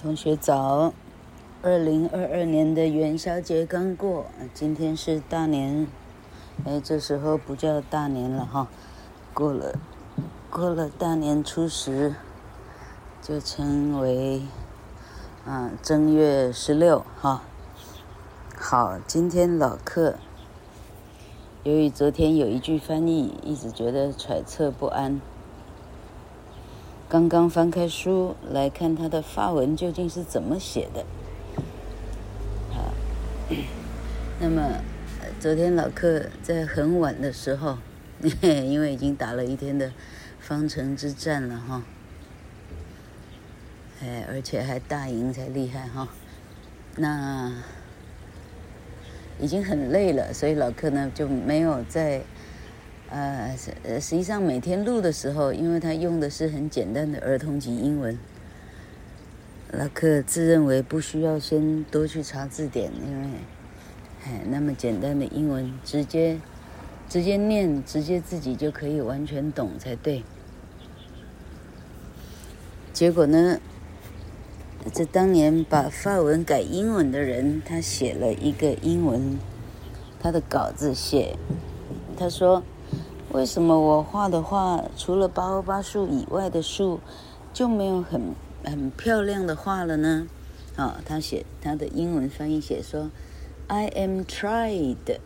同学早，二零二二年的元宵节刚过，今天是大年，哎，这时候不叫大年了哈，过了，过了大年初十，就称为啊正月十六哈。好，今天老课，由于昨天有一句翻译，一直觉得揣测不安。刚刚翻开书来看，他的发文究竟是怎么写的？好，那么昨天老客在很晚的时候，因为已经打了一天的方城之战了哈，哎，而且还大赢才厉害哈，那已经很累了，所以老客呢就没有在。呃，实实际上每天录的时候，因为他用的是很简单的儿童级英文，拉克自认为不需要先多去查字典，因为，哎，那么简单的英文，直接直接念，直接自己就可以完全懂才对。结果呢，这当年把法文改英文的人，他写了一个英文，他的稿子写，他说。为什么我画的画除了巴欧巴树以外的树就没有很很漂亮的画了呢？啊、他写他的英文翻译写说，I am tried,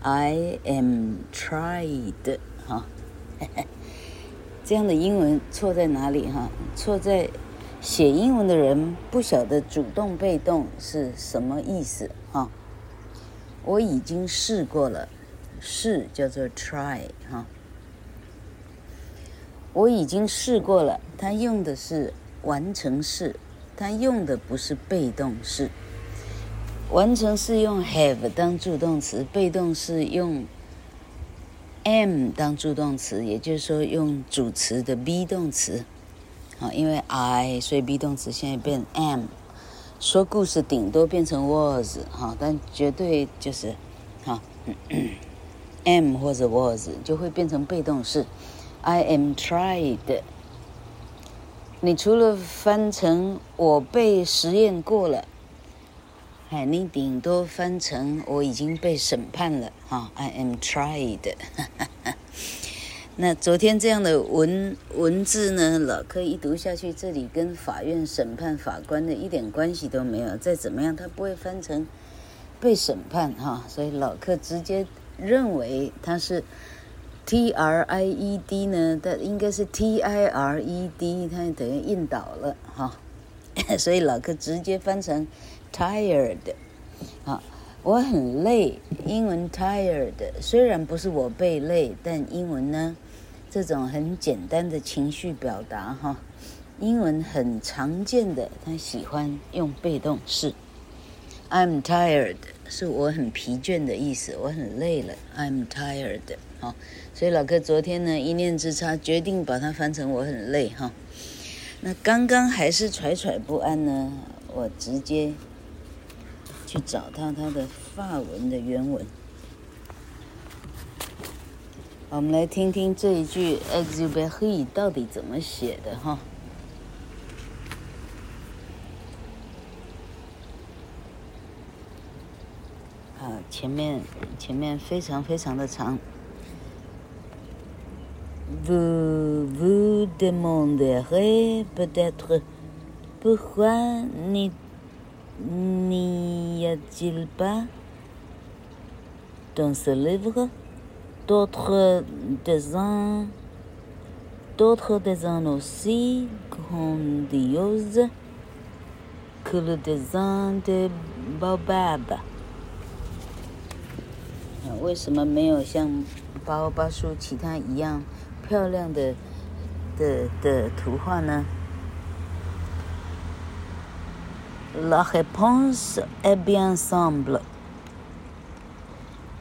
I am tried，哈、这样的英文错在哪里？哈，错在写英文的人不晓得主动被动是什么意思。哈、我已经试过了。试叫做 try 哈，我已经试过了。他用的是完成式，他用的不是被动式。完成式用 have 当助动词，被动式用 am 当助动词，也就是说用主词的 be 动词。好，因为 I 所以 be 动词现在变 am。说故事顶多变成 was 哈，但绝对就是哈。Am 或者 was 就会变成被动式。I am tried。你除了翻成我被实验过了，哎，你顶多翻成我已经被审判了。哈，I am tried。那昨天这样的文文字呢，老柯一读下去，这里跟法院审判法官的一点关系都没有。再怎么样，他不会翻成被审判哈，所以老柯直接。认为它是 T R I E D 呢，它应该是 T I R E D，它等于印倒了哈，所以老客直接翻成 tired，啊，我很累，英文 tired，虽然不是我被累，但英文呢，这种很简单的情绪表达哈，英文很常见的，他喜欢用被动式，I'm tired。是我很疲倦的意思，我很累了，I'm tired。好，所以老哥昨天呢，一念之差决定把它翻成我很累哈。那刚刚还是惴惴不安呢，我直接去找到它的发文的原文。我们来听听这一句 e x u b e r e 到底怎么写的哈。啊，前面前面非常非常的长。Vous vous demanderez peut-être pourquoi n'y n'y a-t-il pas dans ce livre d'autres dessins d'autres dessins aussi grandioses que le dessin de Baobab 为什么没有像巴欧巴树其他一样漂亮的的的图画呢？La réponse est bien simple.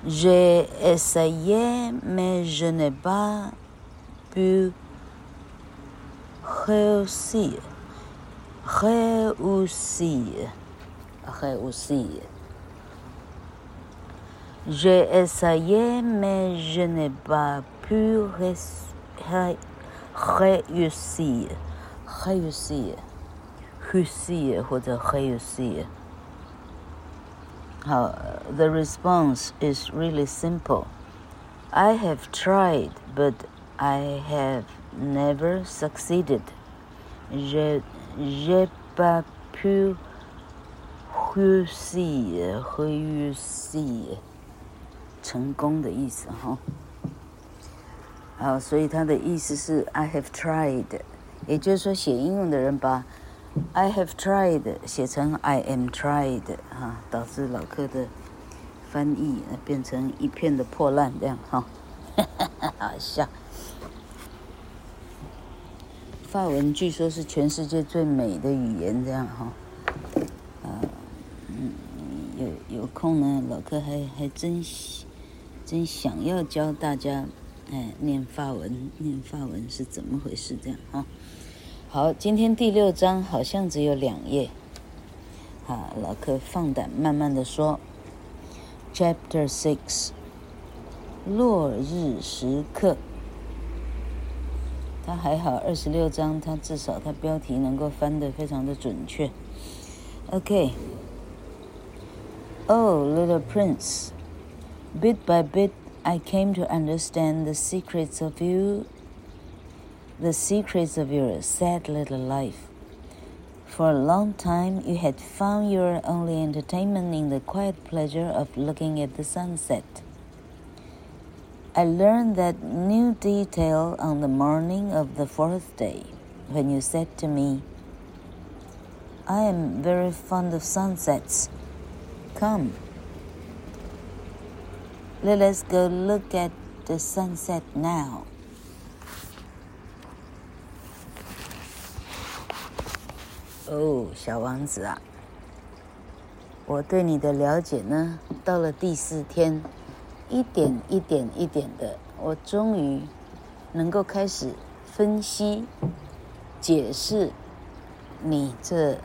J'ai essayé, mais je n'ai pas pu réussir. Réussir. Réussir. J'ai essayé, mais je n'ai pas pu réussir. Réussir. Réussir. Uh, the response is really simple. I have tried, but I have never succeeded. Je n'ai pas pu réussir. Réussir. 成功的意思哈。好，所以它的意思是 I have tried，也就是说写应用的人把 I have tried 写成 I am tried 哈，导致老客的翻译变成一片的破烂这样哈，哈 哈好笑。法文据说是全世界最美的语言这样哈，啊，嗯，有有空呢，老客还还真真想要教大家。哎，念法文，念法文是怎么回事？这样啊，好，今天第六章好像只有两页，啊，老客放胆慢慢的说。Chapter Six，落日时刻。他还好，二十六章他至少他标题能够翻得非常的准确。OK。Oh, little prince, bit by bit. I came to understand the secrets of you, the secrets of your sad little life. For a long time, you had found your only entertainment in the quiet pleasure of looking at the sunset. I learned that new detail on the morning of the fourth day when you said to me, I am very fond of sunsets. Come. Let us go look at the sunset now. 哦，小王子啊，我对你的了解呢，到了第四天，一点一点一点的，我终于能够开始分析、解释你这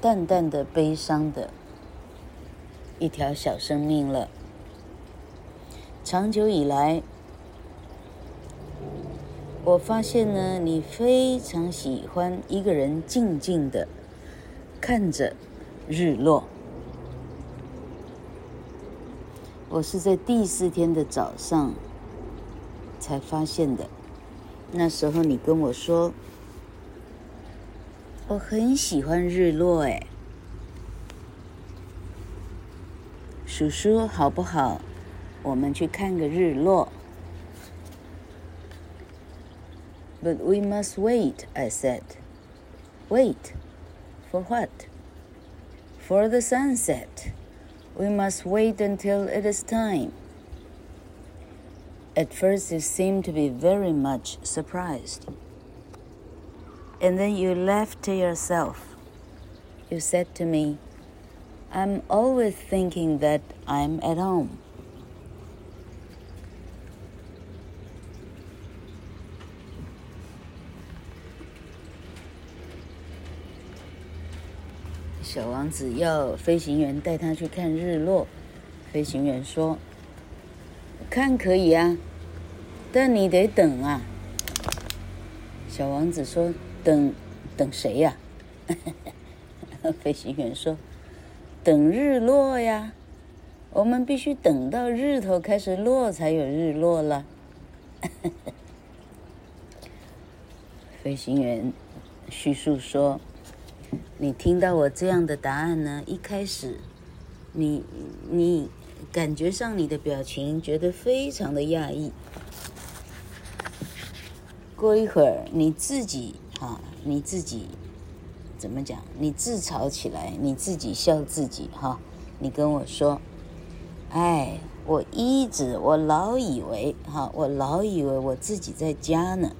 淡淡的悲伤的一条小生命了。长久以来，我发现呢，你非常喜欢一个人静静的看着日落。我是在第四天的早上才发现的。那时候你跟我说，我很喜欢日落，哎，叔叔好不好？我们去看个日落。But we must wait, I said. Wait, for what? For the sunset. We must wait until it is time. At first, you seemed to be very much surprised. And then you laughed to yourself. You said to me, I'm always thinking that I'm at home. 小王子要飞行员带他去看日落。飞行员说：“看可以啊，但你得等啊。”小王子说：“等，等谁呀？” 飞行员说：“等日落呀，我们必须等到日头开始落才有日落了。”飞行员叙述说。你听到我这样的答案呢？一开始，你你感觉上你的表情觉得非常的讶异。过一会儿，你自己哈，你自己怎么讲？你自嘲起来，你自己笑自己哈。你跟我说：“哎，我一直我老以为哈，我老以为我自己在家呢。”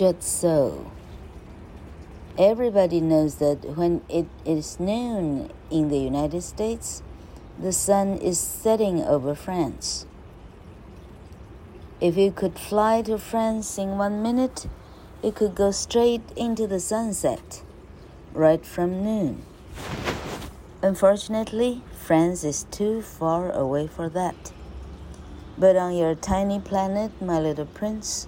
Just so. Everybody knows that when it is noon in the United States, the sun is setting over France. If you could fly to France in one minute, it could go straight into the sunset, right from noon. Unfortunately, France is too far away for that. But on your tiny planet, my little prince,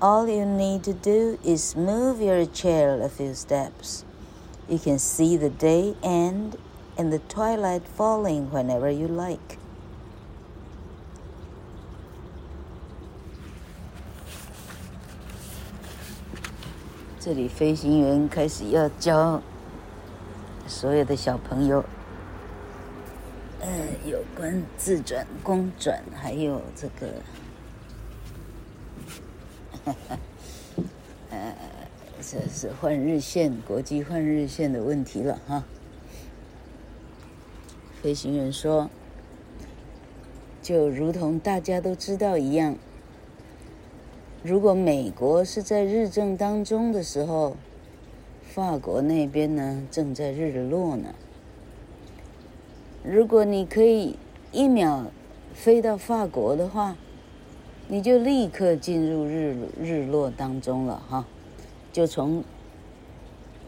All you need to do is move your chair a few steps. You can see the day end and the twilight falling whenever you like. 这里飞行员开始要教所有的小朋友，呃，有关自转、公转，还有这个，哈哈， 呃，这是换日线、国际换日线的问题了哈。飞行员说，就如同大家都知道一样。如果美国是在日正当中的时候，法国那边呢正在日落呢。如果你可以一秒飞到法国的话，你就立刻进入日日落当中了哈，就从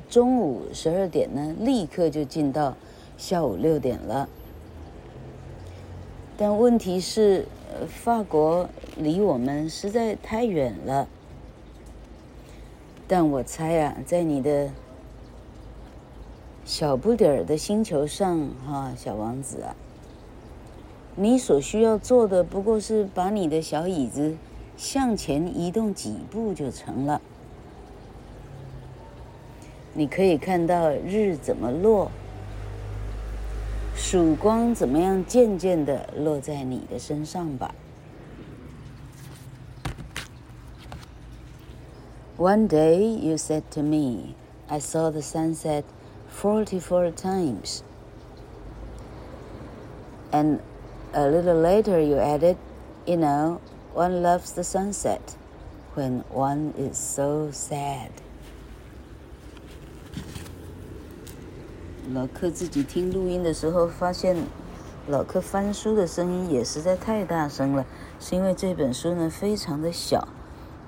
中午十二点呢，立刻就进到下午六点了。但问题是。法国离我们实在太远了，但我猜啊，在你的小不点儿的星球上，哈，小王子啊，你所需要做的不过是把你的小椅子向前移动几步就成了。你可以看到日怎么落。曙光怎么样渐渐地落在你的身上吧。One day you said to me, I saw the sunset forty-four times. And a little later you added, you know, one loves the sunset when one is so sad. 老克自己听录音的时候，发现老克翻书的声音也实在太大声了。是因为这本书呢非常的小，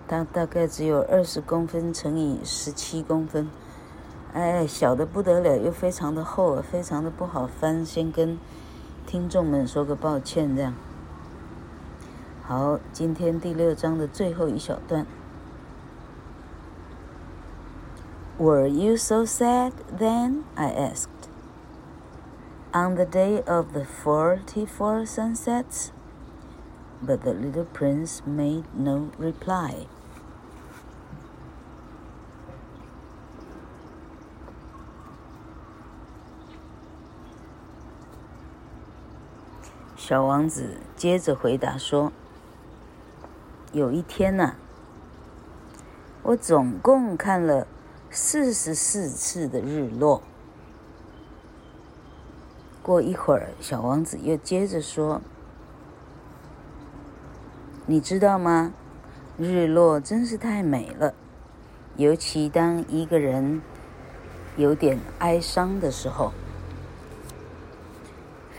它大概只有二十公分乘以十七公分，哎，小的不得了，又非常的厚，非常的不好翻。先跟听众们说个抱歉，这样。好，今天第六章的最后一小段。Were you so sad then? I asked. On the day of the forty-four sunsets? But the little prince made no reply. 小王子接着回答说：“有一天呐、我总共看了。”四十四次的日落。过一会儿，小王子又接着说：“你知道吗？日落真是太美了，尤其当一个人有点哀伤的时候。”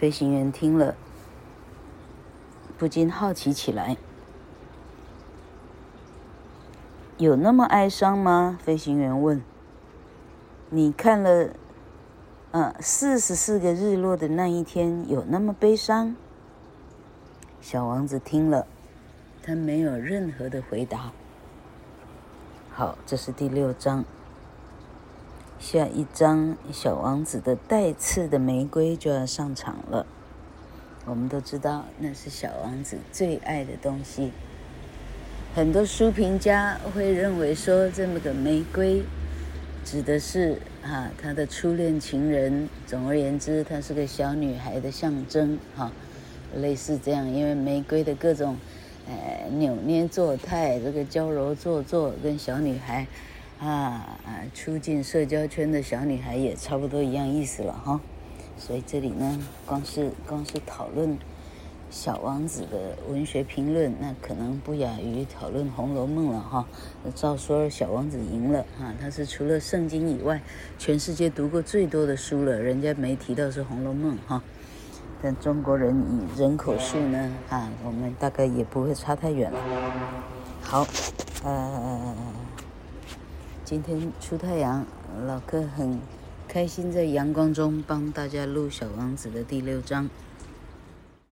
飞行员听了，不禁好奇起来。有那么哀伤吗？飞行员问。你看了，嗯，四十四个日落的那一天，有那么悲伤？小王子听了，他没有任何的回答。好，这是第六章。下一章，小王子的带刺的玫瑰就要上场了。我们都知道，那是小王子最爱的东西。很多书评家会认为说，这么个玫瑰指的是哈他的初恋情人。总而言之，她是个小女孩的象征哈，类似这样。因为玫瑰的各种呃扭捏作态，这个娇柔做作，跟小女孩啊啊初进社交圈的小女孩也差不多一样意思了哈。所以这里呢，光是光是讨论。小王子的文学评论，那可能不亚于讨论《红楼梦》了哈。照说小王子赢了哈，他是除了圣经以外，全世界读过最多的书了。人家没提到是《红楼梦》哈，但中国人以人口数呢，啊，我们大概也不会差太远了。好，呃，今天出太阳，老哥很开心在阳光中帮大家录小王子的第六章。